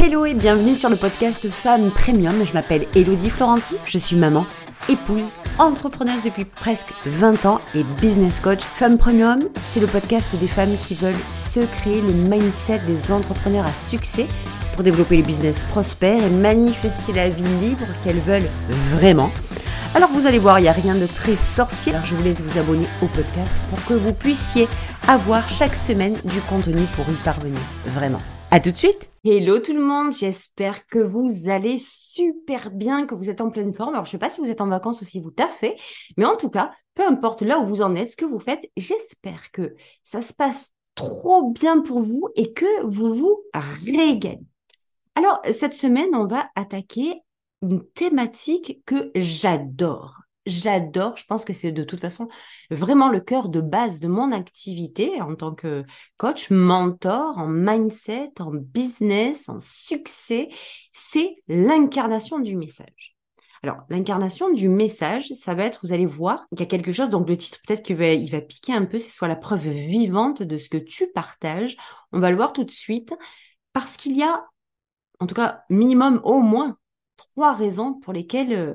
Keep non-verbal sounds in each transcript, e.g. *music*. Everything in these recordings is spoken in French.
Hello et bienvenue sur le podcast Femmes Premium. Je m'appelle Elodie Florenti, je suis maman, épouse, entrepreneuse depuis presque 20 ans et business coach. Femmes Premium, c'est le podcast des femmes qui veulent se créer le mindset des entrepreneurs à succès pour développer les business prospères et manifester la vie libre qu'elles veulent vraiment. Alors vous allez voir, il n'y a rien de très sorcier. Je vous laisse vous abonner au podcast pour que vous puissiez avoir chaque semaine du contenu pour y parvenir. Vraiment. À tout de suite. Hello tout le monde, j'espère que vous allez super bien, que vous êtes en pleine forme. Alors je sais pas si vous êtes en vacances ou si vous taffez, mais en tout cas, peu importe là où vous en êtes, ce que vous faites, j'espère que ça se passe trop bien pour vous et que vous vous régalez. Alors cette semaine, on va attaquer une thématique que j'adore j'adore. Je pense que c'est de toute façon vraiment le cœur de base de mon activité en tant que coach, mentor, en mindset, en business, en succès. C'est l'incarnation du message. Alors, l'incarnation du message, ça va être, vous allez voir, il y a quelque chose, donc le titre, peut-être qu'il va, il va piquer un peu, c'est soit la preuve vivante de ce que tu partages. On va le voir tout de suite, parce qu'il y a, en tout cas, minimum au moins trois raisons pour lesquelles euh,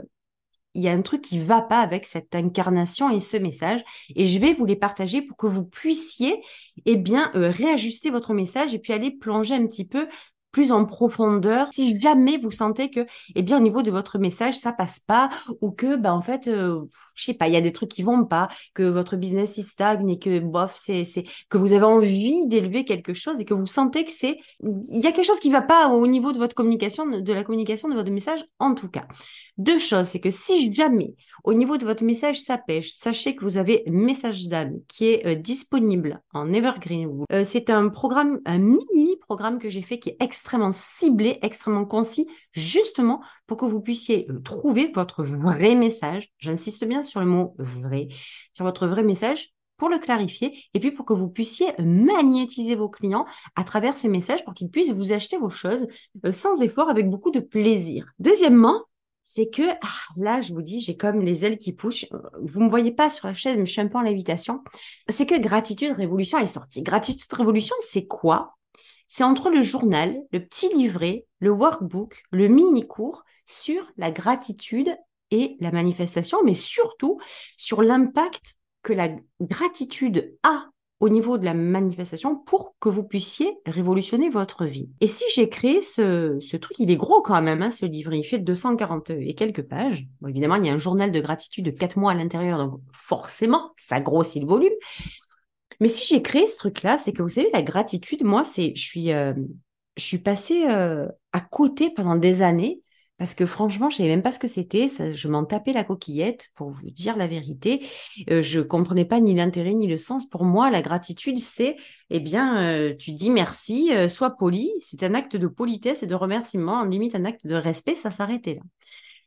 il y a un truc qui va pas avec cette incarnation et ce message. Et je vais vous les partager pour que vous puissiez, eh bien, euh, réajuster votre message et puis aller plonger un petit peu plus en profondeur. Si jamais vous sentez que, eh bien, au niveau de votre message, ça passe pas, ou que, ben, en fait, euh, je sais pas, il y a des trucs qui vont pas, que votre business il stagne et que, bof, c'est, que vous avez envie d'élever quelque chose et que vous sentez que c'est, il y a quelque chose qui va pas au niveau de votre communication, de la communication de votre message, en tout cas. Deux choses, c'est que si jamais au niveau de votre message ça pêche, sachez que vous avez Message d'âme qui est euh, disponible en Evergreen. Euh, c'est un programme, un mini programme que j'ai fait qui est extrêmement ciblé, extrêmement concis, justement pour que vous puissiez euh, trouver votre vrai message. J'insiste bien sur le mot vrai, sur votre vrai message pour le clarifier et puis pour que vous puissiez magnétiser vos clients à travers ces messages pour qu'ils puissent vous acheter vos choses sans effort avec beaucoup de plaisir. Deuxièmement, c'est que ah, là, je vous dis, j'ai comme les ailes qui poussent. Vous me voyez pas sur la chaise, mais je suis un peu en lévitation. C'est que Gratitude Révolution est sorti. Gratitude Révolution, c'est quoi? C'est entre le journal, le petit livret, le workbook, le mini-cours sur la gratitude et la manifestation, mais surtout sur l'impact que la gratitude a au niveau de la manifestation pour que vous puissiez révolutionner votre vie. Et si j'ai créé ce, truc, il est gros quand même, hein, ce livre, il fait 240 et quelques pages. Évidemment, il y a un journal de gratitude de 4 mois à l'intérieur, donc forcément, ça grossit le volume. Mais si j'ai créé ce truc-là, c'est que vous savez, la gratitude, moi, c'est, je suis, euh, passée euh, à côté pendant des années parce que franchement, je savais même pas ce que c'était. Je m'en tapais la coquillette, pour vous dire la vérité. Euh, je comprenais pas ni l'intérêt ni le sens. Pour moi, la gratitude, c'est, eh bien, euh, tu dis merci, sois poli. C'est un acte de politesse et de remerciement, en limite un acte de respect. Ça s'arrêtait là.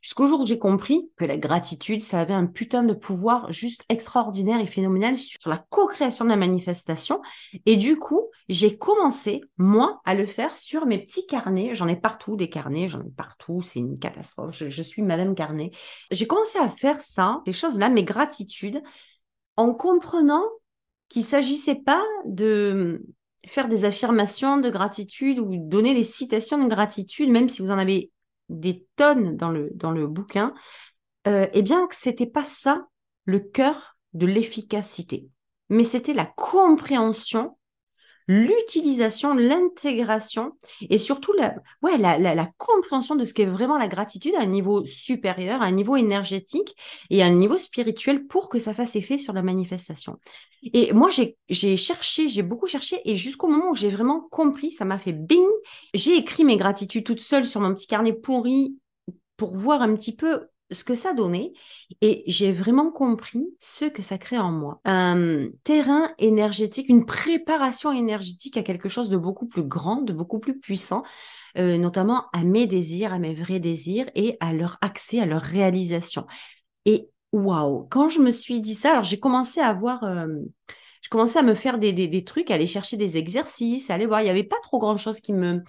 Jusqu'au jour où j'ai compris que la gratitude, ça avait un putain de pouvoir juste extraordinaire et phénoménal sur la co-création de la manifestation. Et du coup, j'ai commencé, moi, à le faire sur mes petits carnets. J'en ai partout des carnets, j'en ai partout. C'est une catastrophe. Je, suis Madame Carnet. J'ai commencé à faire ça, ces choses-là, mes gratitudes, en comprenant qu'il s'agissait pas de faire des affirmations de gratitude ou donner des citations de gratitude, même si vous en avez des tonnes dans le, dans le bouquin, euh, eh bien, que c'était pas ça le cœur de l'efficacité, mais c'était la compréhension, l'utilisation, l'intégration et surtout la, ouais, la, la, la compréhension de ce qu'est vraiment la gratitude à un niveau supérieur, à un niveau énergétique et à un niveau spirituel pour que ça fasse effet sur la manifestation. Et moi, j'ai cherché, j'ai beaucoup cherché et jusqu'au moment où j'ai vraiment compris, ça m'a fait bing. J'ai écrit mes gratitudes toute seule sur mon petit carnet pourri pour voir un petit peu ce que ça donnait et j'ai vraiment compris ce que ça crée en moi. Un terrain énergétique, une préparation énergétique à quelque chose de beaucoup plus grand, de beaucoup plus puissant, euh, notamment à mes désirs, à mes vrais désirs et à leur accès, à leur réalisation. Et waouh, quand je me suis dit ça, alors j'ai commencé à voir, euh, je commençais à me faire des, des, trucs, aller chercher des exercices, aller voir, il n'y avait pas trop grand chose qui me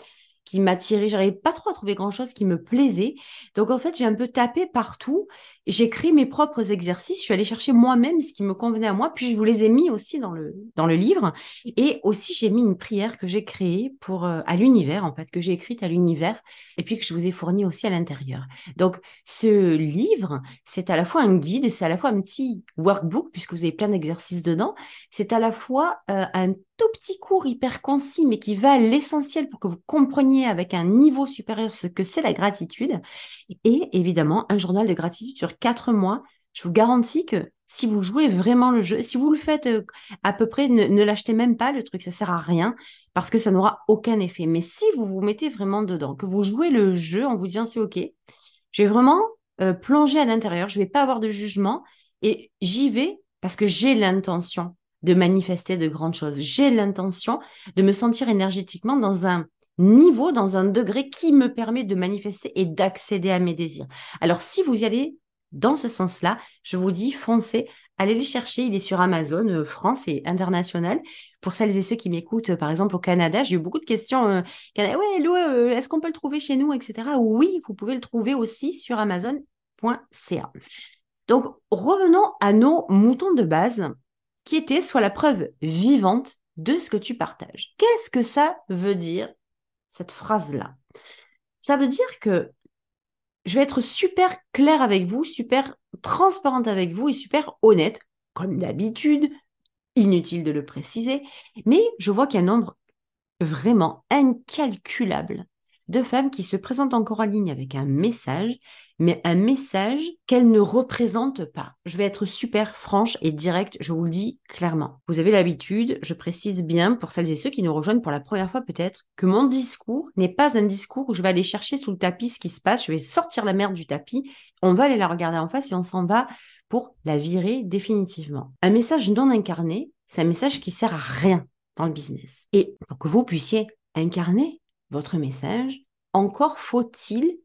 qui m'attirait. J'arrivais pas trop à trouver grand chose qui me plaisait. Donc, en fait, j'ai un peu tapé partout. J'ai créé mes propres exercices. Je suis allée chercher moi-même ce qui me convenait à moi. Puis, je vous les ai mis aussi dans le, dans le livre. Et aussi, j'ai mis une prière que j'ai créée pour, euh, à l'univers, en fait, que j'ai écrite à l'univers et puis que je vous ai fournie aussi à l'intérieur. Donc, ce livre, c'est à la fois un guide c'est à la fois un petit workbook puisque vous avez plein d'exercices dedans. C'est à la fois euh, un tout petit cours hyper concis, mais qui va à l'essentiel pour que vous compreniez avec un niveau supérieur ce que c'est la gratitude. Et évidemment, un journal de gratitude sur quatre mois. Je vous garantis que si vous jouez vraiment le jeu, si vous le faites euh, à peu près, ne, l'achetez même pas le truc, ça sert à rien parce que ça n'aura aucun effet. Mais si vous vous mettez vraiment dedans, que vous jouez le jeu en vous disant c'est ok, je vais vraiment euh, plonger à l'intérieur, je vais pas avoir de jugement et j'y vais parce que j'ai l'intention de manifester de grandes choses. J'ai l'intention de me sentir énergétiquement dans un niveau, dans un degré qui me permet de manifester et d'accéder à mes désirs. Alors, si vous y allez dans ce sens-là, je vous dis, foncez, allez le chercher. Il est sur Amazon, euh, France et international. Pour celles et ceux qui m'écoutent, par exemple, au Canada, j'ai eu beaucoup de questions. Euh, euh, est-ce qu'on peut le trouver chez nous, etc. Oui, vous pouvez le trouver aussi sur Amazon.ca. Donc, revenons à nos moutons de base qui était soit la preuve vivante de ce que tu partages. Qu'est-ce que ça veut dire, cette phrase-là? Ça veut dire que je vais être super claire avec vous, super transparente avec vous et super honnête, comme d'habitude, inutile de le préciser, mais je vois qu'il y a un nombre vraiment incalculable de femmes qui se présentent encore en ligne avec un message, mais un message qu'elles ne représentent pas. Je vais être super franche et directe, je vous le dis clairement. Vous avez l'habitude, je précise bien pour celles et ceux qui nous rejoignent pour la première fois peut-être, que mon discours n'est pas un discours où je vais aller chercher sous le tapis ce qui se passe, je vais sortir la merde du tapis, on va aller la regarder en face et on s'en va pour la virer définitivement. Un message non incarné, c'est un message qui sert à rien dans le business. Et pour que vous puissiez incarner votre message, encore faut-il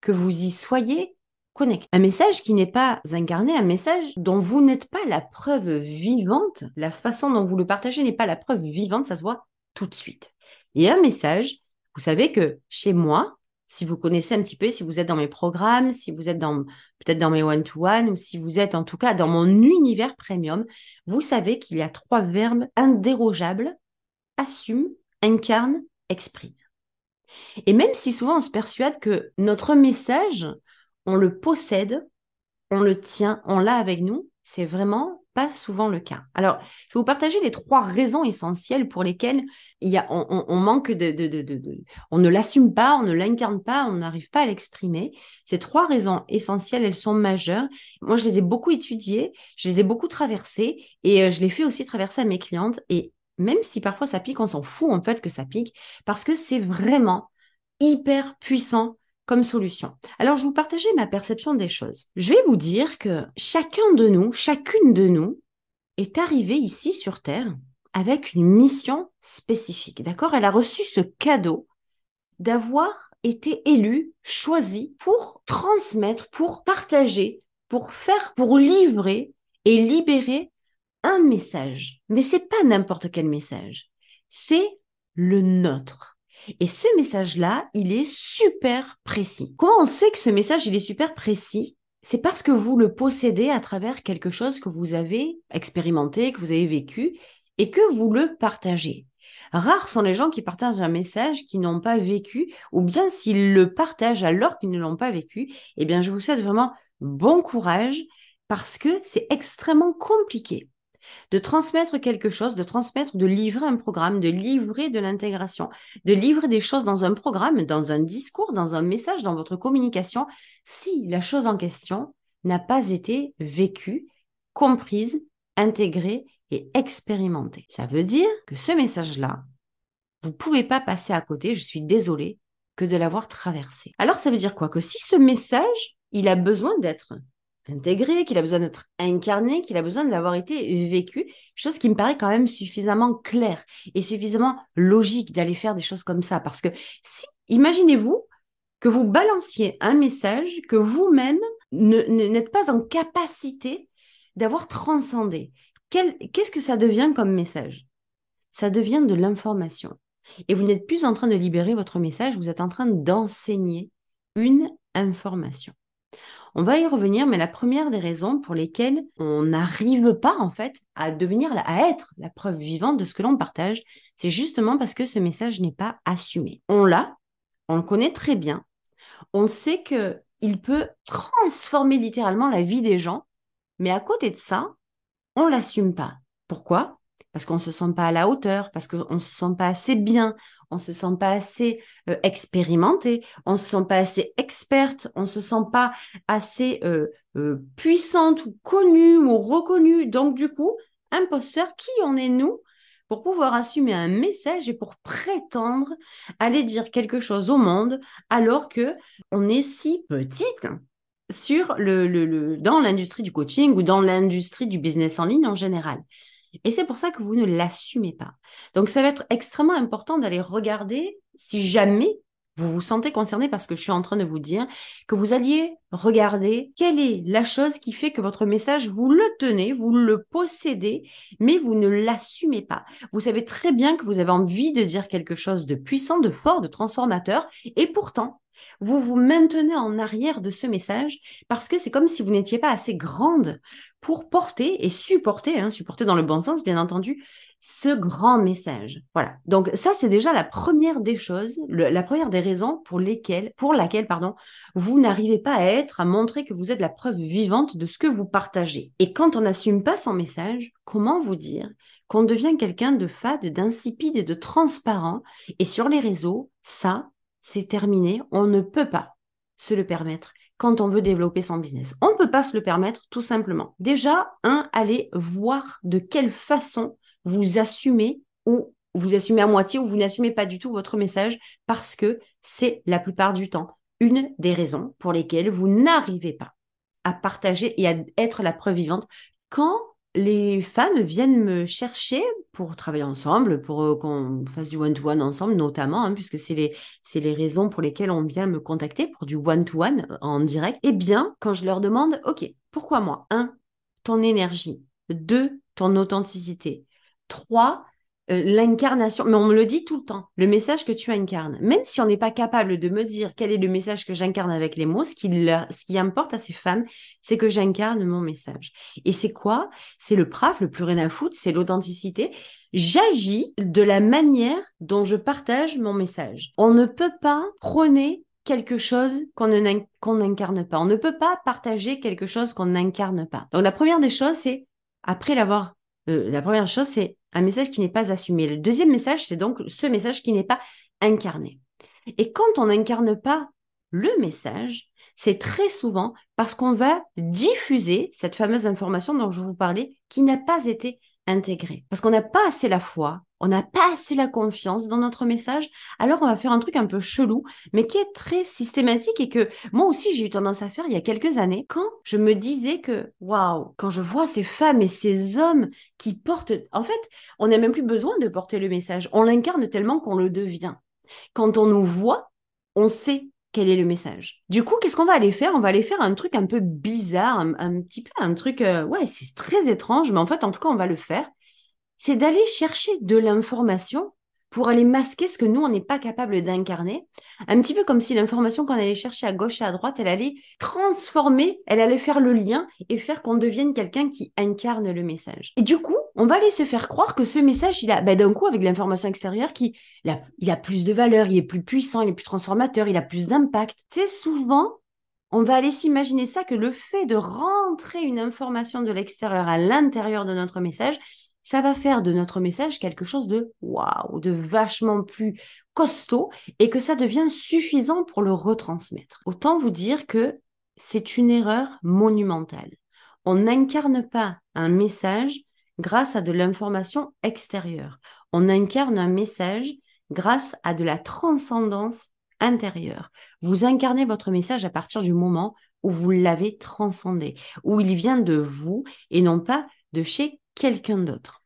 que vous y soyez connecté. Un message qui n'est pas incarné, un message dont vous n'êtes pas la preuve vivante, la façon dont vous le partagez n'est pas la preuve vivante, ça se voit tout de suite. Et un message, vous savez que chez moi, si vous connaissez un petit peu, si vous êtes dans mes programmes, si vous êtes dans peut-être dans mes one-to-one, ou si vous êtes en tout cas dans mon univers premium, vous savez qu'il y a trois verbes indérogeables assume, incarne, exprime. Et même si souvent on se persuade que notre message, on le possède, on le tient, on l'a avec nous, c'est vraiment pas souvent le cas. Alors, je vais vous partager les trois raisons essentielles pour lesquelles il y a, on, manque de, de, on ne l'assume pas, on ne l'incarne pas, on n'arrive pas à l'exprimer. Ces trois raisons essentielles, elles sont majeures. Moi, je les ai beaucoup étudiées, je les ai beaucoup traversées et euh, je les fais aussi traverser à mes clientes. Et même si parfois ça pique, on s'en fout en fait que ça pique, parce que c'est vraiment hyper puissant comme solution. Alors, je vais vous partager ma perception des choses. Je vais vous dire que chacun de nous, chacune de nous, est arrivé ici sur Terre avec une mission spécifique. D'accord? Elle a reçu ce cadeau d'avoir été élue, choisie pour transmettre, pour partager, pour faire, pour livrer et libérer un message. Mais c'est pas n'importe quel message. C'est le nôtre. Et ce message-là, il est super précis. Comment on sait que ce message, il est super précis? C'est parce que vous le possédez à travers quelque chose que vous avez expérimenté, que vous avez vécu, et que vous le partagez. Rares sont les gens qui partagent un message qu'ils n'ont pas vécu, ou bien s'ils le partagent alors qu'ils ne l'ont pas vécu, eh bien je vous souhaite vraiment bon courage, parce que c'est extrêmement compliqué de transmettre quelque chose, de transmettre, de livrer un programme, de livrer de l'intégration, de livrer des choses dans un programme, dans un discours, dans un message, dans votre communication, si la chose en question n'a pas été vécue, comprise, intégrée et expérimentée. Ça veut dire que ce message-là, vous ne pouvez pas passer à côté, je suis désolée, que de l'avoir traversé. Alors ça veut dire quoi? Que si ce message, il a besoin d'être intégré, qu'il a besoin d'être incarné, qu'il a besoin d'avoir été vécu, chose qui me paraît quand même suffisamment claire et suffisamment logique d'aller faire des choses comme ça. Parce que si, imaginez-vous que vous balanciez un message que vous-même n'êtes pas en capacité d'avoir transcendé. Qu'est-ce que ça devient comme message? Ça devient de l'information. Et vous n'êtes plus en train de libérer votre message, vous êtes en train d'enseigner une information. On va y revenir, mais la première des raisons pour lesquelles on n'arrive pas en fait à devenir, à être la preuve vivante de ce que l'on partage, c'est justement parce que ce message n'est pas assumé. On l'a, on le connaît très bien, on sait que il peut transformer littéralement la vie des gens, mais à côté de ça, on l'assume pas. Pourquoi? Parce qu'on se sent pas à la hauteur, parce qu'on ne se sent pas assez bien, on se sent pas assez euh, expérimenté, on se sent pas assez experte, on se sent pas assez euh, euh, puissante ou connue ou reconnue. Donc du coup, imposteur, qui en est nous pour pouvoir assumer un message et pour prétendre aller dire quelque chose au monde alors que on est si petite sur dans l'industrie du coaching ou dans l'industrie du business en ligne en général. Et c'est pour ça que vous ne l'assumez pas. Donc, ça va être extrêmement important d'aller regarder si jamais vous vous sentez concerné parce que je suis en train de vous dire que vous alliez regarder quelle est la chose qui fait que votre message, vous le tenez, vous le possédez, mais vous ne l'assumez pas. Vous savez très bien que vous avez envie de dire quelque chose de puissant, de fort, de transformateur, et pourtant, vous vous maintenez en arrière de ce message parce que c'est comme si vous n'étiez pas assez grande pour porter et supporter, hein, supporter dans le bon sens bien entendu, ce grand message. Voilà. Donc ça c'est déjà la première des choses, la première des raisons pour lesquelles, pour laquelle pardon, vous n'arrivez pas à être, à montrer que vous êtes la preuve vivante de ce que vous partagez. Et quand on n'assume pas son message, comment vous dire qu'on devient quelqu'un de fade, d'insipide et de transparent? Et sur les réseaux, ça, c'est terminé. On ne peut pas se le permettre quand on veut développer son business. On ne peut pas se le permettre tout simplement. Déjà, un, allez voir de quelle façon vous assumez ou vous assumez à moitié ou vous n'assumez pas du tout votre message parce que c'est la plupart du temps une des raisons pour lesquelles vous n'arrivez pas à partager et à être la preuve vivante quand les femmes viennent me chercher pour travailler ensemble, pour euh, qu'on fasse du one-to-one ensemble, notamment, hein, puisque c'est les, raisons pour lesquelles on vient me contacter pour du one-to-one euh, en direct. Eh bien, quand je leur demande, OK, pourquoi moi? Un, ton énergie. Deux, ton authenticité. Trois, euh, l'incarnation, mais on me le dit tout le temps, le message que tu incarnes. Même si on n'est pas capable de me dire quel est le message que j'incarne avec les mots, ce qui, leur, ce qui importe à ces femmes, c'est que j'incarne mon message. Et c'est quoi? C'est le praf, le plus rien à foutre, c'est l'authenticité. J'agis de la manière dont je partage mon message. On ne peut pas prôner quelque chose qu'on n'incarne pas. On ne peut pas partager quelque chose qu'on n'incarne pas. Donc la première des choses, c'est, après l'avoir, euh, la première chose, c'est un message qui n'est pas assumé. Le deuxième message, c'est donc ce message qui n'est pas incarné. Et quand on n'incarne pas le message, c'est très souvent parce qu'on va diffuser cette fameuse information dont je vous parlais qui n'a pas été intégrée. Parce qu'on n'a pas assez la foi, on n'a pas assez la confiance dans notre message, alors on va faire un truc un peu chelou, mais qui est très systématique et que moi aussi j'ai eu tendance à faire il y a quelques années, quand je me disais que, waouh, quand je vois ces femmes et ces hommes qui portent, en fait, on n'a même plus besoin de porter le message, on l'incarne tellement qu'on le devient. Quand on nous voit, on sait quel est le message. Du coup, qu'est-ce qu'on va aller faire? On va aller faire un truc un peu bizarre, un, petit peu un truc, euh, ouais, c'est très étrange, mais en fait, en tout cas, on va le faire c'est d'aller chercher de l'information pour aller masquer ce que nous, on n'est pas capable d'incarner. Un petit peu comme si l'information qu'on allait chercher à gauche et à droite, elle allait transformer, elle allait faire le lien et faire qu'on devienne quelqu'un qui incarne le message. Et du coup, on va aller se faire croire que ce message, il a, ben, d'un coup, avec l'information extérieure, qui, il a, il a plus de valeur, il est plus puissant, il est plus transformateur, il a plus d'impact. C'est souvent on va aller s'imaginer ça que le fait de rentrer une information de l'extérieur à l'intérieur de notre message, ça va faire de notre message quelque chose de waouh, de vachement plus costaud et que ça devient suffisant pour le retransmettre. Autant vous dire que c'est une erreur monumentale. On n'incarne pas un message grâce à de l'information extérieure. On incarne un message grâce à de la transcendance intérieure. Vous incarnez votre message à partir du moment où vous l'avez transcendé, où il vient de vous et non pas de chez quelqu'un d'autre.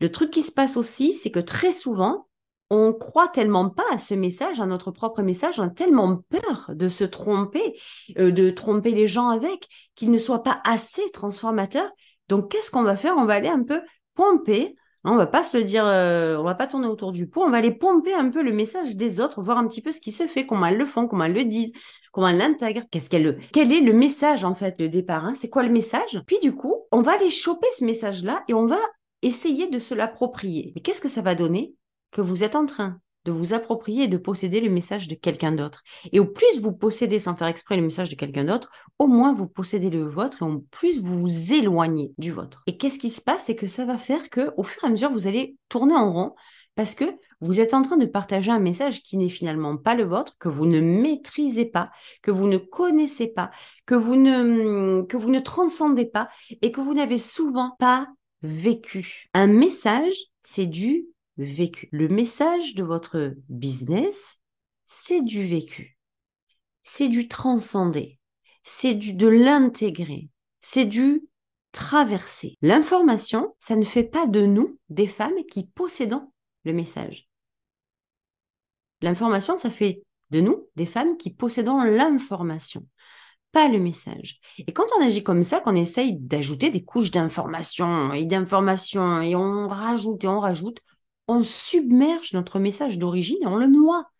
Le truc qui se passe aussi, c'est que très souvent, on croit tellement pas à ce message, à notre propre message, on a tellement peur de se tromper, euh, de tromper les gens avec, qu'il ne soit pas assez transformateur. Donc, qu'est-ce qu'on va faire? On va aller un peu pomper, On va pas se le dire, euh, on va pas tourner autour du pot, on va aller pomper un peu le message des autres, voir un petit peu ce qui se fait, comment elles le font, comment elles le disent, comment elles l'intègrent, qu'est-ce quel est le message en fait, le départ, hein, c'est quoi le message? Puis du coup, on va aller choper ce message-là et on va essayer de se l'approprier. Mais qu'est-ce que ça va donner Que vous êtes en train de vous approprier et de posséder le message de quelqu'un d'autre? Et au plus vous possédez sans faire exprès le message de quelqu'un d'autre, au moins vous possédez le vôtre et au plus vous vous éloignez du vôtre. Et qu'est-ce qui se passe? C'est que ça va faire que au fur et à mesure, vous allez tourner en rond parce que vous êtes en train de partager un message qui n'est finalement pas le vôtre, que vous ne maîtrisez pas, que vous ne connaissez pas, que vous ne, que vous ne transcendez pas et que vous n'avez souvent pas vécu. Un message, c'est du vécu. Le message de votre business, c'est du vécu. C'est du transcender. C'est du de l'intégrer. C'est du traverser. L'information, ça ne fait pas de nous des femmes qui possédons le message. L'information, ça fait de nous des femmes qui possédons l'information, pas le message. Et quand on agit comme ça, qu'on essaye d'ajouter des couches d'information et d'information et on rajoute et on rajoute, on submerge notre message d'origine et on le noie.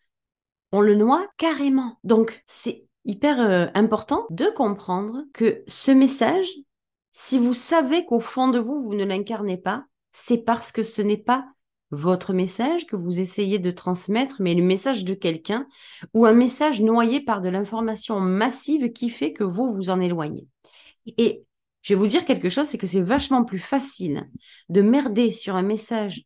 On le noie carrément. Donc, c'est hyper euh, important de comprendre que ce message, si vous savez qu'au fond de vous, vous ne l'incarnez pas, c'est parce que ce n'est pas votre message que vous essayez de transmettre, mais le message de quelqu'un ou un message noyé par de l'information massive qui fait que vous vous en éloignez. Et je vais vous dire quelque chose, c'est que c'est vachement plus facile de merder sur un message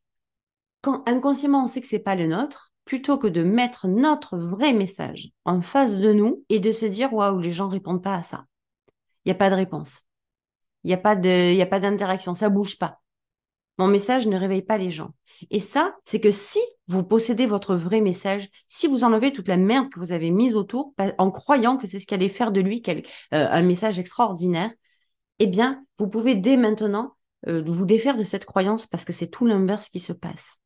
quand inconsciemment on sait que c'est pas le nôtre, plutôt que de mettre notre vrai message en face de nous et de se dire waouh, les gens répondent pas à ça. Il n'y a pas de réponse. Il n'y a pas de, il a pas d'interaction. Ça bouge pas. Mon message ne réveille pas les gens. Et ça, c'est que si vous possédez votre vrai message, si vous enlevez toute la merde que vous avez mise autour en croyant que c'est ce qui allait faire de lui euh, un message extraordinaire, eh bien, vous pouvez dès maintenant euh, vous défaire de cette croyance parce que c'est tout l'inverse qui se passe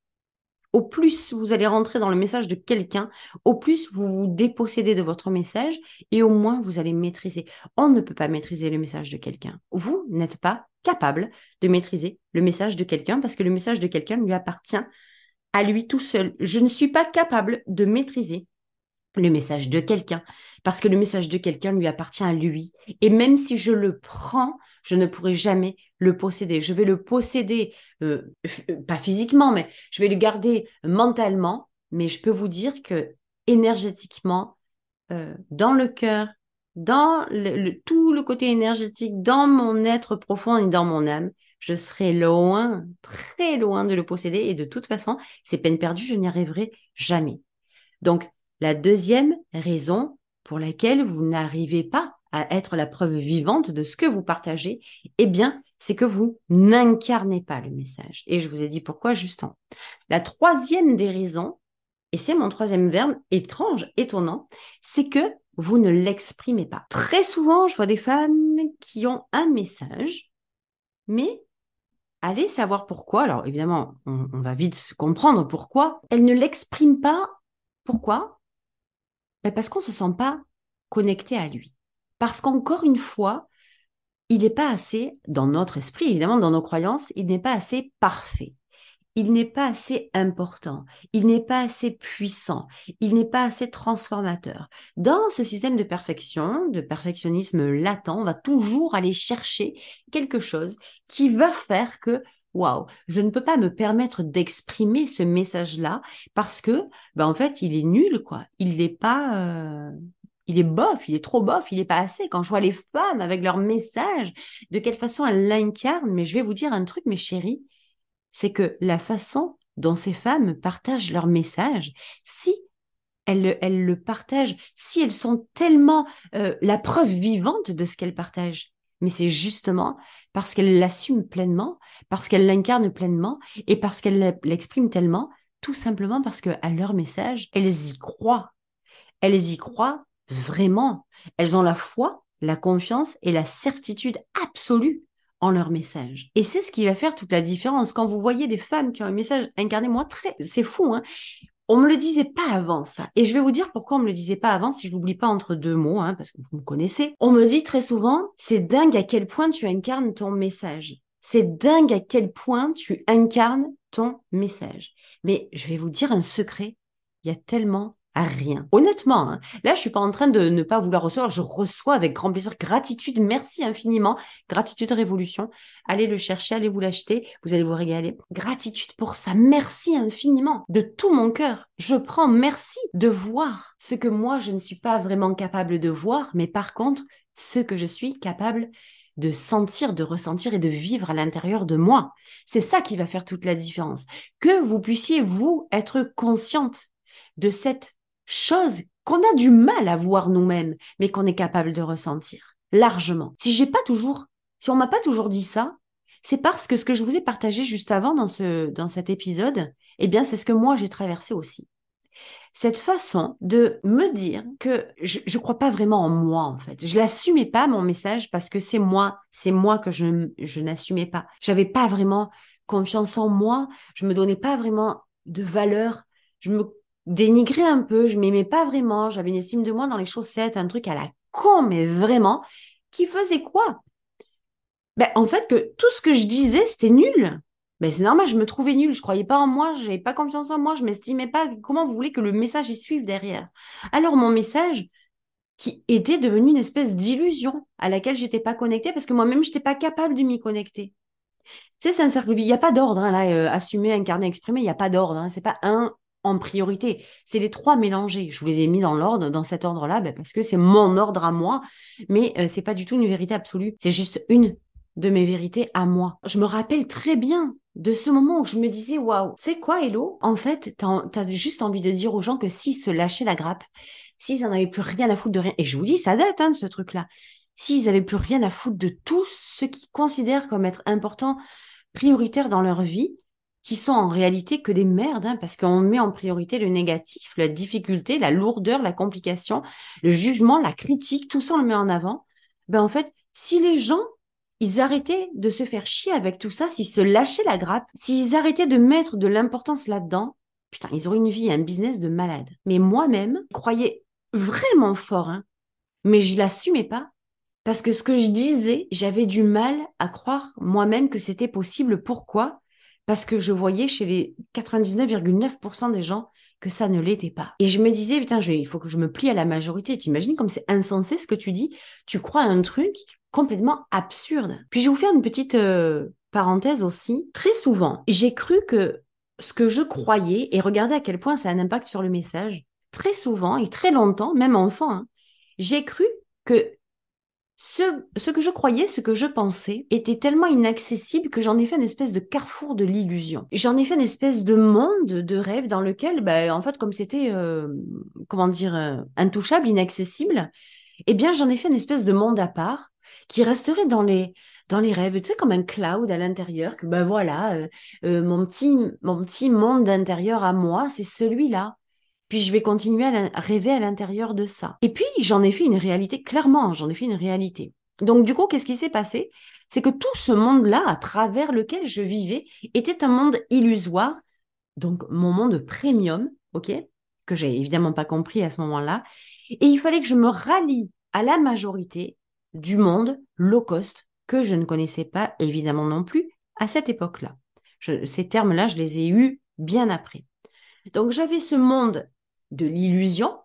au plus vous allez rentrer dans le message de quelqu'un, au plus vous vous dépossédez de votre message et au moins vous allez maîtriser. On ne peut pas maîtriser le message de quelqu'un. Vous n'êtes pas capable de maîtriser le message de quelqu'un parce que le message de quelqu'un lui appartient à lui tout seul. Je ne suis pas capable de maîtriser le message de quelqu'un parce que le message de quelqu'un lui appartient à lui. Et même si je le prends, je ne pourrai jamais le posséder. Je vais le posséder, euh, euh, pas physiquement, mais je vais le garder mentalement. Mais je peux vous dire que énergétiquement, euh, dans le cœur, dans tout le côté énergétique, dans mon être profond et dans mon âme, je serai loin, très loin de le posséder. Et de toute façon, c'est peine perdue, je n'y arriverai jamais. Donc, la deuxième raison pour laquelle vous n'arrivez pas à être la preuve vivante de ce que vous partagez, eh bien, c'est que vous n'incarnez pas le message. Et je vous ai dit pourquoi juste en. La troisième des raisons, et c'est mon troisième verbe étrange, étonnant, c'est que vous ne l'exprimez pas. Très souvent, je vois des femmes qui ont un message, mais allez savoir pourquoi. Alors évidemment, on, va vite se comprendre pourquoi. Elles ne l'expriment pas. Pourquoi? Ben Parce qu'on ne se sent pas connecté à lui. Parce qu'encore une fois, il n'est pas assez, dans notre esprit, évidemment, dans nos croyances, il n'est pas assez parfait. Il n'est pas assez important, il n'est pas assez puissant, il n'est pas assez transformateur. Dans ce système de perfection, de perfectionnisme latent, on va toujours aller chercher quelque chose qui va faire que waouh, je ne peux pas me permettre d'exprimer ce message-là parce que, ben en fait, il est nul, quoi. Il n'est pas, euh, il est bof, il est trop bof, il n'est pas assez. Quand je vois les femmes avec leur message, de quelle façon elles l'incarnent, mais je vais vous dire un truc, mes chéris, c'est que la façon dont ces femmes partagent leur message, si elles, le partagent, si elles sont tellement euh, la preuve vivante de ce qu'elles partagent, mais c'est justement parce qu'elles l'assument pleinement, parce qu'elles l'incarnent pleinement et parce qu'elles l'expriment tellement, tout simplement parce que à leur message, elles y croient. Elles y croient vraiment. Elles ont la foi, la confiance et la certitude absolue leur message. Et c'est ce qui va faire toute la différence. Quand vous voyez des femmes qui ont un message incarné, moi, très, c'est fou, hein. On me le disait pas avant ça. Et je vais vous dire pourquoi on me le disait pas avant, si je l'oublie pas entre deux mots, hein, parce que vous me connaissez. On me dit très souvent, c'est dingue à quel point tu incarnes ton message. C'est dingue à quel point tu incarnes ton message. Mais je vais vous dire un secret, il y a tellement à rien. Honnêtement, hein, là, je suis pas en train de ne pas vouloir recevoir. Je reçois avec grand plaisir. Gratitude, merci infiniment. Gratitude Révolution. Allez le chercher, allez vous l'acheter. Vous allez vous régaler. Gratitude pour ça. Merci infiniment. De tout mon cœur. Je prends merci de voir ce que moi, je ne suis pas vraiment capable de voir, mais par contre, ce que je suis capable de sentir, de ressentir et de vivre à l'intérieur de moi. C'est ça qui va faire toute la différence. Que vous puissiez, vous, être consciente de cette chose qu'on a du mal à voir nous-mêmes, mais qu'on est capable de ressentir largement. Si j'ai pas toujours, si on m'a pas toujours dit ça, c'est parce que ce que je vous ai partagé juste avant dans ce, dans cet épisode, eh bien, c'est ce que moi j'ai traversé aussi. Cette façon de me dire que je ne crois pas vraiment en moi, en fait. Je l'assumais pas, mon message, parce que c'est moi, c'est moi que je, je n'assumais pas. J'avais pas vraiment confiance en moi. Je me donnais pas vraiment de valeur. Je me dénigrer un peu, je m'aimais pas vraiment, j'avais une estime de moi dans les chaussettes, un truc à la con, mais vraiment, qui faisait quoi? Ben, En fait, que tout ce que je disais, c'était nul. Ben, c'est normal, je me trouvais nul, je croyais pas en moi, j'avais pas confiance en moi, je m'estimais pas. Comment vous voulez que le message y suive derrière? Alors, mon message, qui était devenu une espèce d'illusion à laquelle j'étais pas connectée parce que moi-même, j'étais pas capable de m'y connecter. Tu sais, c'est un cercle Il n'y a pas d'ordre, hein, là, euh, assumer, incarner, exprimer, il n'y a pas d'ordre. Hein, c'est pas un en priorité. C'est les trois mélangés. Je vous les ai mis dans l'ordre, dans cet ordre-là, ben, parce que c'est mon ordre à moi, mais euh, c'est pas du tout une vérité absolue. C'est juste une de mes vérités à moi. Je me rappelle très bien de ce moment où je me disais, waouh, c'est quoi, Hello? En fait, t'as as juste envie de dire aux gens que s'ils se lâchaient la grappe, s'ils n'en avaient plus rien à foutre de rien, et je vous dis, ça date, hein, ce truc-là, s'ils avaient plus rien à foutre de tout ce qu'ils considèrent comme être important, prioritaire dans leur vie, qui sont en réalité que des merdes, hein, parce qu'on met en priorité le négatif, la difficulté, la lourdeur, la complication, le jugement, la critique, tout ça on le met en avant. Ben en fait, si les gens ils arrêtaient de se faire chier avec tout ça, s'ils se lâchaient la grappe, s'ils arrêtaient de mettre de l'importance là-dedans, putain, ils auraient une vie, un business de malade. Mais moi-même, croyais vraiment fort, hein, mais je l'assumais pas. Parce que ce que je disais, j'avais du mal à croire moi-même que c'était possible. Pourquoi? Parce que je voyais chez les 99,9% des gens que ça ne l'était pas. Et je me disais, putain, il faut que je me plie à la majorité. T'imagines comme c'est insensé ce que tu dis? Tu crois à un truc complètement absurde. Puis je vais vous faire une petite euh, parenthèse aussi. Très souvent, j'ai cru que ce que je croyais, et regardez à quel point ça a un impact sur le message, très souvent et très longtemps, même enfant, hein, j'ai cru que ce, que je croyais, ce que je pensais, était tellement inaccessible que j'en ai fait une espèce de carrefour de l'illusion. J'en ai fait une espèce de monde de rêve dans lequel, ben, en fait, comme c'était, euh, comment dire, euh, intouchable, inaccessible, eh bien, j'en ai fait une espèce de monde à part qui resterait dans les dans les rêves, tu sais, comme un cloud à l'intérieur, que ben voilà, euh, mon petit mon petit monde d'intérieur à moi, c'est celui-là. Puis je vais continuer à, rêver à l'intérieur de ça. Et puis j'en ai fait une réalité, clairement, j'en ai fait une réalité. Donc du coup, qu'est-ce qui s'est passé? C'est que tout ce monde-là, à travers lequel je vivais, était un monde illusoire, donc mon monde premium, ok, que j'ai évidemment pas compris à ce moment-là. Et il fallait que je me rallie à la majorité du monde low cost que je ne connaissais pas évidemment non plus à cette époque-là. ces termes-là, je les ai eus bien après. Donc j'avais ce monde de l'illusion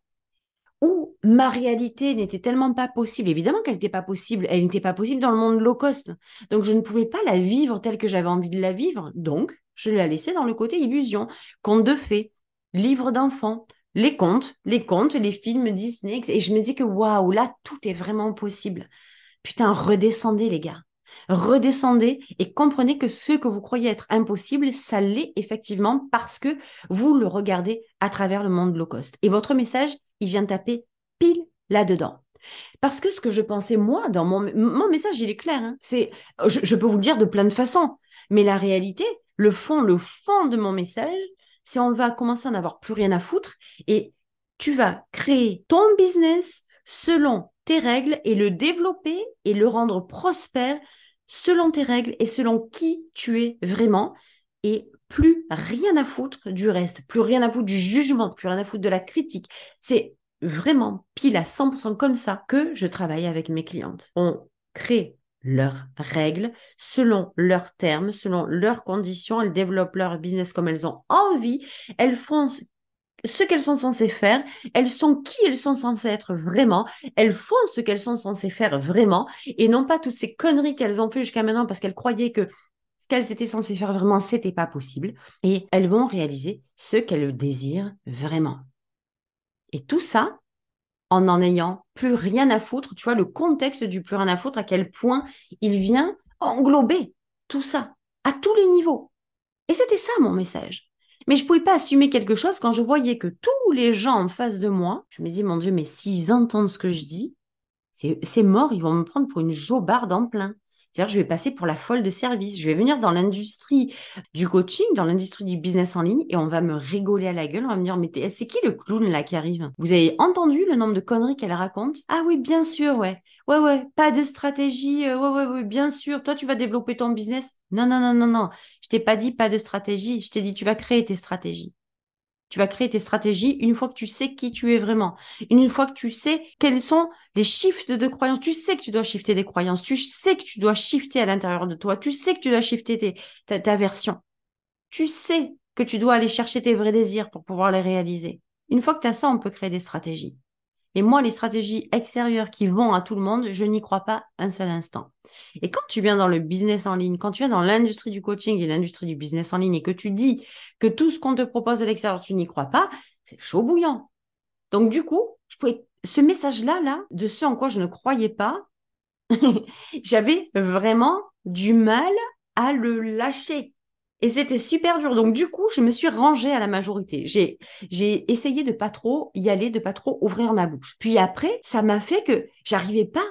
où ma réalité n'était tellement pas possible. Évidemment qu'elle n'était pas possible. Elle n'était pas possible dans le monde low cost. Donc, je ne pouvais pas la vivre telle que j'avais envie de la vivre. Donc, je la laissais dans le côté illusion. Conte de fées, livres d'enfants, les contes, les contes, les films Disney. Et je me dis que waouh, là, tout est vraiment possible. Putain, redescendez, les gars redescendez et comprenez que ce que vous croyez être impossible, ça l'est effectivement parce que vous le regardez à travers le monde low cost. Et votre message, il vient taper pile là-dedans. Parce que ce que je pensais moi dans mon, mon message, il est clair. Hein. c'est, je, peux vous le dire de plein de façons, mais la réalité, le fond, le fond de mon message, c'est on va commencer à n'avoir plus rien à foutre et tu vas créer ton business selon tes règles et le développer et le rendre prospère selon tes règles et selon qui tu es vraiment. Et plus rien à foutre du reste, plus rien à foutre du jugement, plus rien à foutre de la critique. C'est vraiment pile à 100% comme ça que je travaille avec mes clientes. On crée leurs règles, selon leurs termes, selon leurs conditions. Elles développent leur business comme elles ont envie. Elles font ce qu'elles sont censées faire, elles sont qui elles sont censées être vraiment, elles font ce qu'elles sont censées faire vraiment, et non pas toutes ces conneries qu'elles ont fait jusqu'à maintenant parce qu'elles croyaient que ce qu'elles étaient censées faire vraiment, c'était pas possible, et elles vont réaliser ce qu'elles désirent vraiment. Et tout ça, en n'en ayant plus rien à foutre, tu vois, le contexte du plus rien à foutre, à quel point il vient englober tout ça, à tous les niveaux. Et c'était ça mon message. Mais je pouvais pas assumer quelque chose quand je voyais que tous les gens en face de moi, je me dis, mon Dieu, mais s'ils entendent ce que je dis, c'est mort, ils vont me prendre pour une jobarde en plein. C'est-à-dire, je vais passer pour la folle de service. Je vais venir dans l'industrie du coaching, dans l'industrie du business en ligne, et on va me rigoler à la gueule. On va me dire, mais c'est qui le clown là qui arrive? Vous avez entendu le nombre de conneries qu'elle raconte? Ah oui, bien sûr, ouais. Ouais, ouais, pas de stratégie. Euh, ouais, ouais, ouais, bien sûr. Toi, tu vas développer ton business? Non, non, non, non, non. Je t'ai pas dit pas de stratégie. Je t'ai dit, tu vas créer tes stratégies. Tu vas créer tes stratégies une fois que tu sais qui tu es vraiment. Une fois que tu sais quels sont les shifts de croyances. Tu sais que tu dois shifter des croyances. Tu sais que tu dois shifter à l'intérieur de toi. Tu sais que tu dois shifter ta, ta version. Tu sais que tu dois aller chercher tes vrais désirs pour pouvoir les réaliser. Une fois que tu as ça, on peut créer des stratégies. Et moi, les stratégies extérieures qui vont à tout le monde, je n'y crois pas un seul instant. Et quand tu viens dans le business en ligne, quand tu viens dans l'industrie du coaching et l'industrie du business en ligne et que tu dis que tout ce qu'on te propose à l'extérieur, tu n'y crois pas, c'est chaud bouillant. Donc du coup, ce message-là, là, de ce en quoi je ne croyais pas, *laughs* j'avais vraiment du mal à le lâcher. Et c'était super dur. Donc, du coup, je me suis rangée à la majorité. J'ai, j'ai essayé de pas trop y aller, de pas trop ouvrir ma bouche. Puis après, ça m'a fait que j'arrivais pas,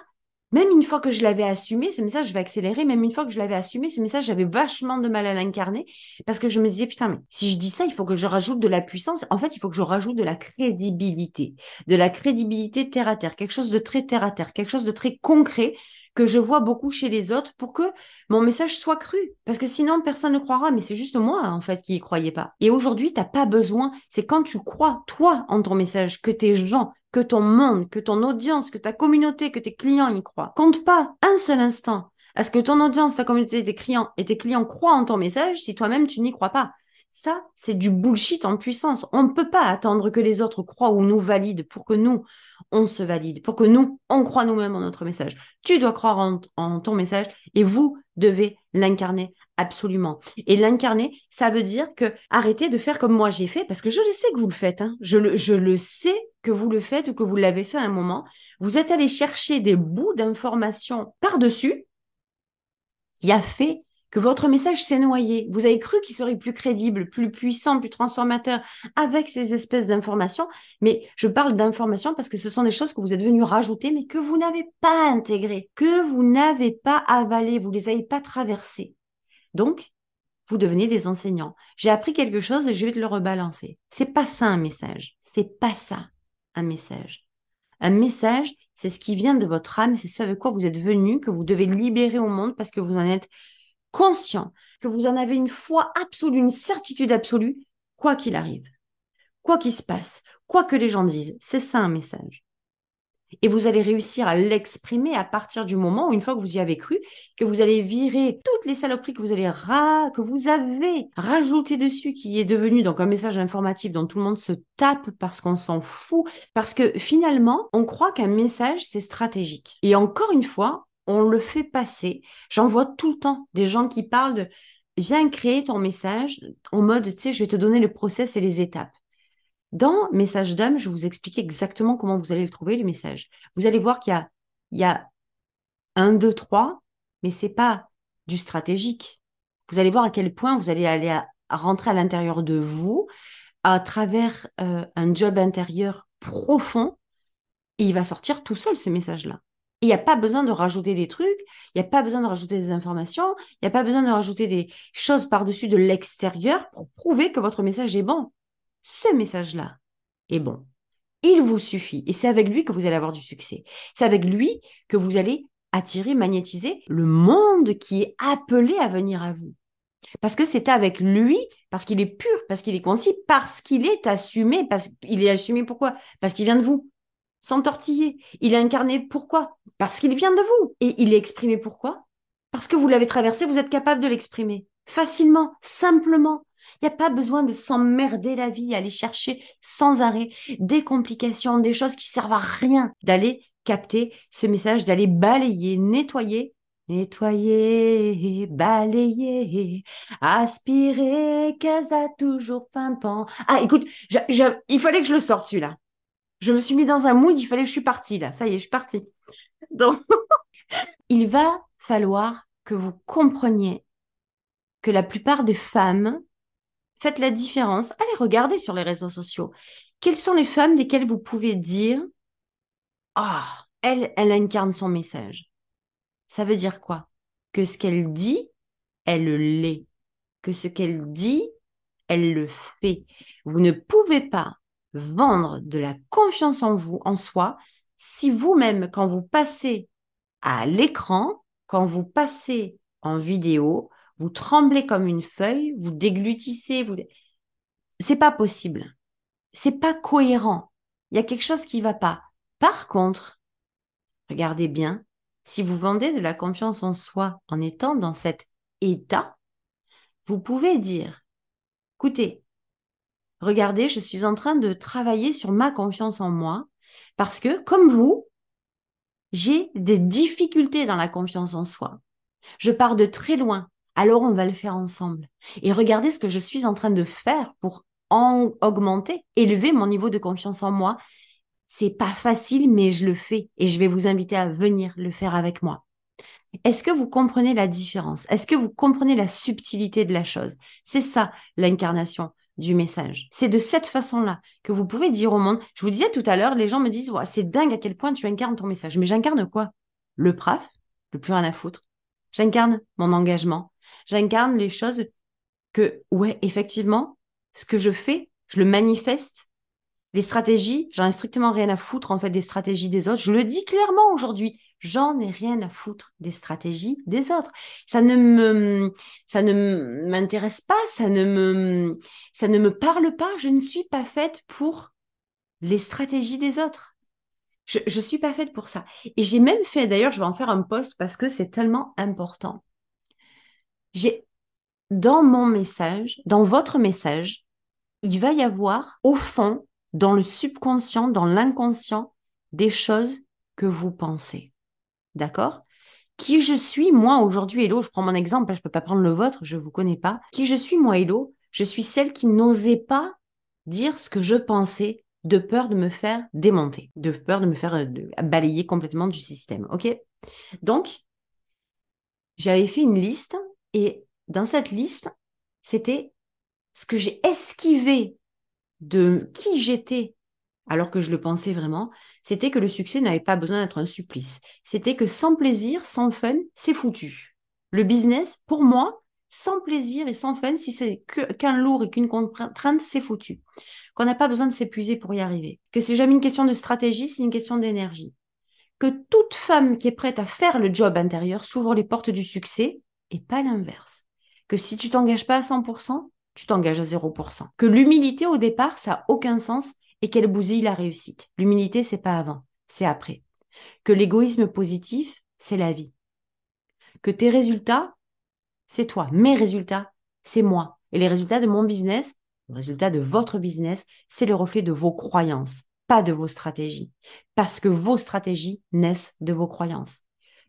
même une fois que je l'avais assumé, ce message, je vais accélérer, même une fois que je l'avais assumé, ce message, j'avais vachement de mal à l'incarner parce que je me disais, putain, mais si je dis ça, il faut que je rajoute de la puissance. En fait, il faut que je rajoute de la crédibilité, de la crédibilité terre à terre, quelque chose de très terre à terre, quelque chose de très concret que je vois beaucoup chez les autres pour que mon message soit cru. Parce que sinon, personne ne croira, mais c'est juste moi, en fait, qui y croyais pas. Et aujourd'hui, t'as pas besoin. C'est quand tu crois, toi, en ton message, que tes gens, que ton monde, que ton audience, que ta communauté, que tes clients y croient. Compte pas un seul instant à ce que ton audience, ta communauté, tes clients et tes clients croient en ton message si toi-même tu n'y crois pas. Ça, c'est du bullshit en puissance. On ne peut pas attendre que les autres croient ou nous valident pour que nous, on se valide, pour que nous, on croit nous-mêmes en notre message. Tu dois croire en, ton message et vous devez l'incarner absolument. Et l'incarner, ça veut dire que arrêtez de faire comme moi j'ai fait, parce que je le sais que vous le faites. Hein. Je, le, je le sais que vous le faites ou que vous l'avez fait à un moment. Vous êtes allé chercher des bouts d'informations par-dessus qui a fait que votre message s'est noyé. Vous avez cru qu'il serait plus crédible, plus puissant, plus transformateur avec ces espèces d'informations. Mais je parle d'informations parce que ce sont des choses que vous êtes venu rajouter, mais que vous n'avez pas intégrées, que vous n'avez pas avalées, vous les avez pas traversées. Donc, vous devenez des enseignants. J'ai appris quelque chose et je vais te le rebalancer. C'est pas ça un message. C'est pas ça un message. Un message, c'est ce qui vient de votre âme, c'est ce avec quoi vous êtes venu, que vous devez libérer au monde parce que vous en êtes conscient, que vous en avez une foi absolue, une certitude absolue, quoi qu'il arrive, quoi qu'il se passe, quoi que les gens disent. C'est ça un message. Et vous allez réussir à l'exprimer à partir du moment où, une fois que vous y avez cru, que vous allez virer toutes les saloperies que vous allez que vous avez rajoutées dessus, qui est devenu donc un message informatif dont tout le monde se tape parce qu'on s'en fout, parce que finalement, on croit qu'un message, c'est stratégique. Et encore une fois, on le fait passer. J'en vois tout le temps des gens qui parlent de viens créer ton message en mode, tu sais, je vais te donner le process et les étapes. Dans Message d'âme, je vous explique exactement comment vous allez le trouver, le message. Vous allez voir qu'il y a, un, deux, trois, mais c'est pas du stratégique. Vous allez voir à quel point vous allez aller rentrer à l'intérieur de vous à travers euh, un job intérieur profond et il va sortir tout seul ce message-là. Il n'y a pas besoin de rajouter des trucs, il n'y a pas besoin de rajouter des informations, il n'y a pas besoin de rajouter des choses par-dessus de l'extérieur pour prouver que votre message est bon. Ce message-là est bon. Il vous suffit. Et c'est avec lui que vous allez avoir du succès. C'est avec lui que vous allez attirer, magnétiser le monde qui est appelé à venir à vous. Parce que c'est avec lui, parce qu'il est pur, parce qu'il est concis, parce qu'il est assumé, parce qu'il est assumé pourquoi? Parce qu'il vient de vous. S'entortiller. Il est incarné pourquoi? Parce qu'il vient de vous. Et il est exprimé pourquoi? Parce que vous l'avez traversé, vous êtes capable de l'exprimer. Facilement, simplement. Il n'y a pas besoin de s'emmerder la vie, aller chercher sans arrêt des complications, des choses qui servent à rien, d'aller capter ce message, d'aller balayer, nettoyer Nettoyer, balayer, aspirer, casa toujours pimpant. Ah, écoute, il fallait que je le sorte celui-là. Je me suis mis dans un mood, il fallait que je suis partie là. Ça y est, je suis partie. Donc, *laughs* il va falloir que vous compreniez que la plupart des femmes, faites la différence. Allez regarder sur les réseaux sociaux. Quelles sont les femmes desquelles vous pouvez dire, ah, elle, elle incarne son message. Ça veut dire quoi? Que ce qu'elle dit, elle l'est. Que ce qu'elle dit, elle le fait. Vous ne pouvez pas vendre de la confiance en vous, en soi, si vous-même, quand vous passez à l'écran, quand vous passez en vidéo, vous tremblez comme une feuille, vous déglutissez, vous... c'est pas possible. C'est pas cohérent. Il y a quelque chose qui va pas. Par contre, regardez bien, si vous vendez de la confiance en soi en étant dans cet état, vous pouvez dire, écoutez, regardez, je suis en train de travailler sur ma confiance en moi parce que, comme vous, j'ai des difficultés dans la confiance en soi. Je pars de très loin. Alors on va le faire ensemble. Et regardez ce que je suis en train de faire pour en augmenter, élever mon niveau de confiance en moi c'est pas facile, mais je le fais et je vais vous inviter à venir le faire avec moi. Est-ce que vous comprenez la différence? Est-ce que vous comprenez la subtilité de la chose? C'est ça l'incarnation du message. C'est de cette façon-là que vous pouvez dire au monde. Je vous disais tout à l'heure, les gens me disent c'est dingue à quel point tu incarnes ton message. Mais j'incarne quoi? Le praf, le plus rien à foutre. J'incarne mon engagement. J'incarne les choses que, ouais, effectivement, ce que je fais, je le manifeste les stratégies, j'en ai strictement rien à foutre en fait des stratégies des autres. Je le dis clairement aujourd'hui, j'en ai rien à foutre des stratégies des autres. Ça ne me, ça ne m'intéresse pas, ça ne me, ça ne me parle pas. Je ne suis pas faite pour les stratégies des autres. Je, je suis pas faite pour ça. Et j'ai même fait, d'ailleurs, je vais en faire un post parce que c'est tellement important. J'ai, dans mon message, dans votre message, il va y avoir au fond dans le subconscient, dans l'inconscient, des choses que vous pensez. D'accord? Qui je suis, moi, aujourd'hui, Hello, je prends mon exemple, je ne peux pas prendre le vôtre, je ne vous connais pas. Qui je suis, moi, Hello? Je suis celle qui n'osait pas dire ce que je pensais de peur de me faire démonter, de peur de me faire euh, balayer complètement du système. OK? Donc, j'avais fait une liste et dans cette liste, c'était ce que j'ai esquivé de qui j'étais alors que je le pensais vraiment, c'était que le succès n'avait pas besoin d'être un supplice. C'était que sans plaisir, sans fun, c'est foutu. Le business, pour moi, sans plaisir et sans fun, si c'est qu'un lourd et qu'une contrainte, c'est foutu. Qu'on n'a pas besoin de s'épuiser pour y arriver. Que c'est jamais une question de stratégie, c'est une question d'énergie. Que toute femme qui est prête à faire le job intérieur s'ouvre les portes du succès et pas l'inverse. Que si tu t'engages pas à 100%, tu t'engages à 0%. Que l'humilité au départ, ça n'a aucun sens et qu'elle bousille la réussite. L'humilité, c'est pas avant, c'est après. Que l'égoïsme positif, c'est la vie. Que tes résultats, c'est toi. Mes résultats, c'est moi. Et les résultats de mon business, les résultats de votre business, c'est le reflet de vos croyances, pas de vos stratégies. Parce que vos stratégies naissent de vos croyances.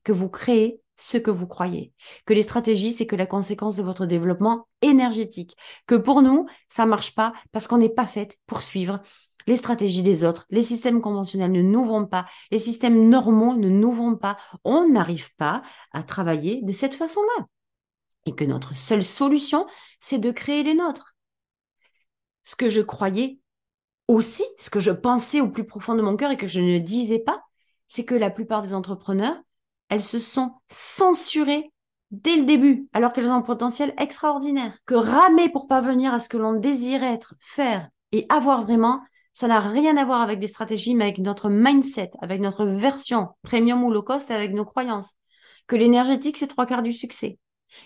Que vous créez ce que vous croyez. Que les stratégies, c'est que la conséquence de votre développement énergétique. Que pour nous, ça marche pas parce qu'on n'est pas fait pour suivre les stratégies des autres. Les systèmes conventionnels ne nous vont pas. Les systèmes normaux ne nous vont pas. On n'arrive pas à travailler de cette façon-là. Et que notre seule solution, c'est de créer les nôtres. Ce que je croyais aussi, ce que je pensais au plus profond de mon cœur et que je ne disais pas, c'est que la plupart des entrepreneurs elles se sont censurées dès le début, alors qu'elles ont un potentiel extraordinaire. Que ramer pour parvenir à ce que l'on désire être, faire et avoir vraiment, ça n'a rien à voir avec des stratégies, mais avec notre mindset, avec notre version premium ou low cost, avec nos croyances. Que l'énergétique, c'est trois quarts du succès.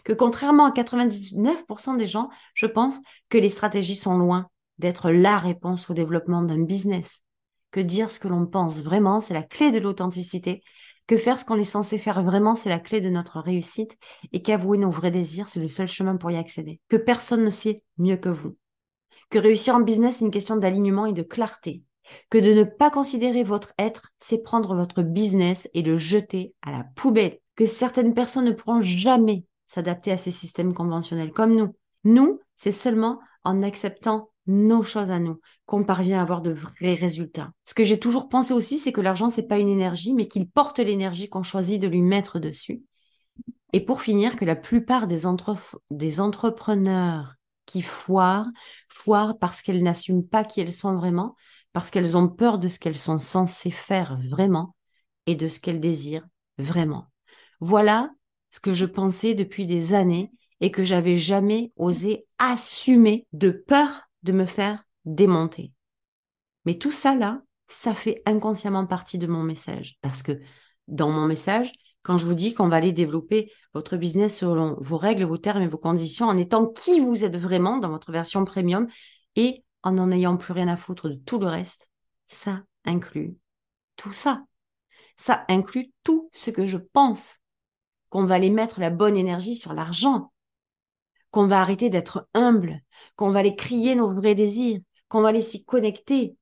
Que contrairement à 99% des gens, je pense que les stratégies sont loin d'être la réponse au développement d'un business. que dire ce que l'on pense vraiment, c'est la clé de l'authenticité, que faire ce qu'on est censé faire vraiment, c'est la clé de notre réussite, et qu'avouer nos vrais désirs, c'est le seul chemin pour y accéder. Que personne ne sait mieux que vous. Que réussir en business, c'est une question d'alignement et de clarté. Que de ne pas considérer votre être, c'est prendre votre business et le jeter à la poubelle. Que certaines personnes ne pourront jamais s'adapter à ces systèmes conventionnels comme nous. Nous, c'est seulement en acceptant nos choses à nous qu'on parvient à avoir de vrais résultats. Ce que j'ai toujours pensé aussi, c'est que l'argent, c'est pas une énergie, mais qu'il porte l'énergie qu'on choisit de lui mettre dessus. Et pour finir, que la plupart des, des entrepreneurs qui foirent, foirent parce qu'elles n'assument pas qui elles sont vraiment, parce qu'elles ont peur de ce qu'elles sont censées faire vraiment et de ce qu'elles désirent vraiment. Voilà ce que je pensais depuis des années et que j'avais jamais osé assumer de peur de me faire démonter. Mais tout ça là, ça fait inconsciemment partie de mon message parce que dans mon message, quand je vous dis qu'on va aller développer votre business selon vos règles, vos termes et vos conditions, en étant qui vous êtes vraiment dans votre version premium et en n'en ayant plus rien à foutre de tout le reste, ça inclut tout ça. Ça inclut tout ce que je pense. Qu'on va aller mettre la bonne énergie sur l'argent, qu'on va arrêter d'être humble, qu'on va aller crier nos vrais désirs, qu'on va aller s'y connecter,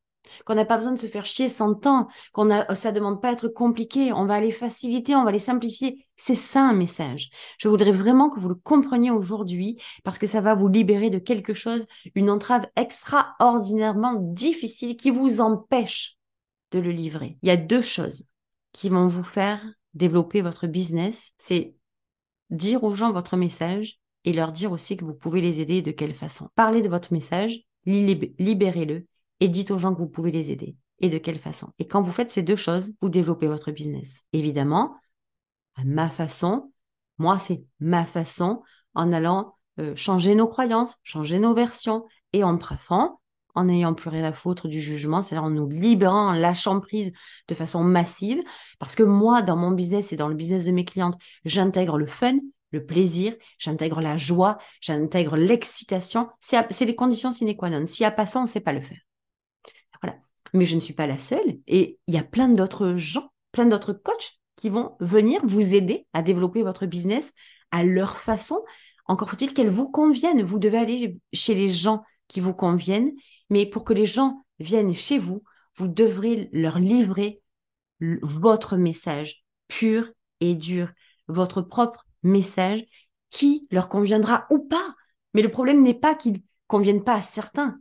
qu'on n'a pas besoin de se faire chier sans temps, qu'on a, ça demande pas être compliqué, on va aller faciliter, on va les simplifier. C'est ça un message. Je voudrais vraiment que vous le compreniez aujourd'hui parce que ça va vous libérer de quelque chose, une entrave extraordinairement difficile qui vous empêche de le livrer. Il y a deux choses qui vont vous faire développer votre business. C'est dire aux gens votre message et leur dire aussi que vous pouvez les aider et de quelle façon. Parlez de votre message, libérez-le et dites aux gens que vous pouvez les aider et de quelle façon? Et quand vous faites ces deux choses, vous développez votre business. Évidemment, à ma façon, moi, c'est ma façon en allant euh, changer nos croyances, changer nos versions et en préférant, en n'ayant plus rien à foutre du jugement, c'est-à-dire en nous libérant, en lâchant prise de façon massive. Parce que moi, dans mon business et dans le business de mes clientes, j'intègre le fun, le plaisir, j'intègre la joie, j'intègre l'excitation. C'est les conditions sine qua non. S'il n'y a pas ça, on ne sait pas le faire. Mais je ne suis pas la seule et il y a plein d'autres gens, plein d'autres coachs qui vont venir vous aider à développer votre business à leur façon. Encore faut-il qu'elles vous conviennent. Vous devez aller chez les gens qui vous conviennent, mais pour que les gens viennent chez vous, vous devrez leur livrer votre message pur et dur, votre propre message qui leur conviendra ou pas. Mais le problème n'est pas qu'ils conviennent pas à certains.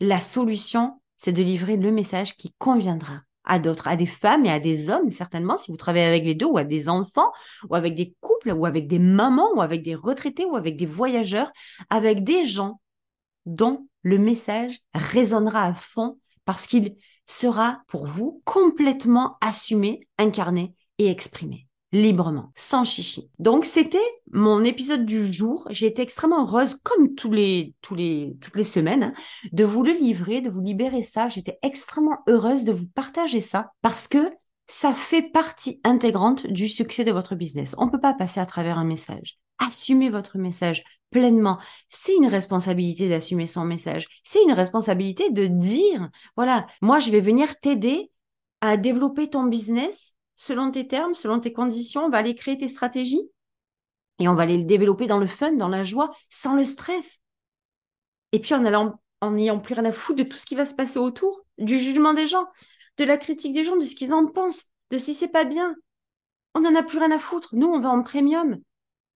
La solution, c'est de livrer le message qui conviendra à d'autres, à des femmes et à des hommes, certainement, si vous travaillez avec les deux, ou à des enfants, ou avec des couples, ou avec des mamans, ou avec des retraités, ou avec des voyageurs, avec des gens dont le message résonnera à fond parce qu'il sera pour vous complètement assumé, incarné et exprimé librement, sans chichi. Donc c'était mon épisode du jour. J'ai été extrêmement heureuse, comme tous les, toutes les semaines, hein, de vous le livrer, de vous libérer ça. J'étais extrêmement heureuse de vous partager ça parce que ça fait partie intégrante du succès de votre business. On ne peut pas passer à travers un message. Assumez votre message pleinement. C'est une responsabilité d'assumer son message. C'est une responsabilité de dire, voilà, moi je vais venir t'aider à développer ton business selon tes termes, selon tes conditions, on va aller créer tes stratégies et on va aller le développer dans le fun, dans la joie, sans le stress. Et puis en allant, en n'ayant plus rien à foutre de tout ce qui va se passer autour, du jugement des gens, de la critique des gens, de ce qu'ils en pensent, de si c'est pas bien. On n'en a plus rien à foutre. Nous, on va en premium.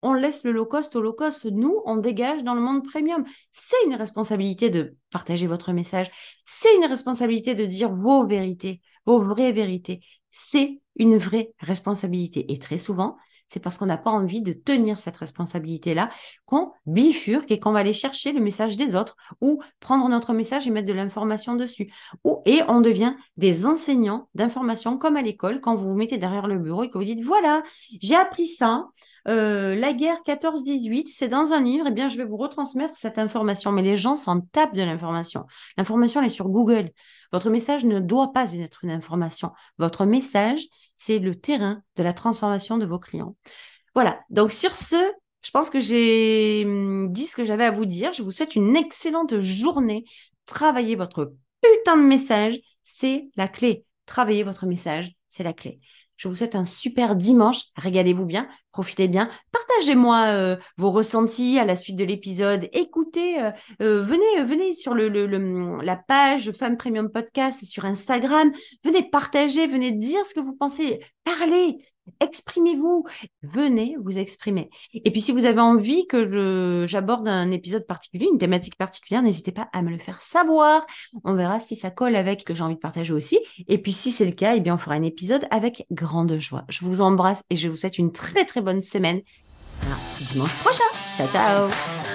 On laisse le low cost au low cost. Nous, on dégage dans le monde premium. C'est une responsabilité de partager votre message. C'est une responsabilité de dire vos vérités, vos vraies vérités. C'est une vraie responsabilité. Et très souvent, c'est parce qu'on n'a pas envie de tenir cette responsabilité-là qu'on bifurque et qu'on va aller chercher le message des autres ou prendre notre message et mettre de l'information dessus. Ou, et on devient des enseignants d'information comme à l'école quand vous vous mettez derrière le bureau et que vous dites, voilà, j'ai appris ça, euh, la guerre 14-18, c'est dans un livre, et eh bien je vais vous retransmettre cette information. Mais les gens s'en tapent de l'information. L'information, elle est sur Google. Votre message ne doit pas être une information. Votre message, c'est le terrain de la transformation de vos clients. Voilà. Donc sur ce, je pense que j'ai hum, dit ce que j'avais à vous dire. Je vous souhaite une excellente journée. Travaillez votre putain de message. c'est la clé. Travailler votre message, c'est la clé. Je vous souhaite un super dimanche. Régalez-vous bien, profitez bien. Partagez-moi euh, vos ressentis à la suite de l'épisode. Écoutez, euh, euh, venez, venez sur le, la page Femme Premium Podcast sur Instagram. Venez partager, venez dire ce que vous pensez. Parlez, Exprimez-vous, venez vous exprimer. Et puis si vous avez envie que j'aborde un épisode particulier, une thématique particulière, n'hésitez pas à me le faire savoir. On verra si ça colle avec que j'ai envie de partager aussi. Et puis si c'est le cas, eh bien on fera un épisode avec grande joie. Je vous embrasse et je vous souhaite une très très bonne semaine. Dimanche prochain. Ciao ciao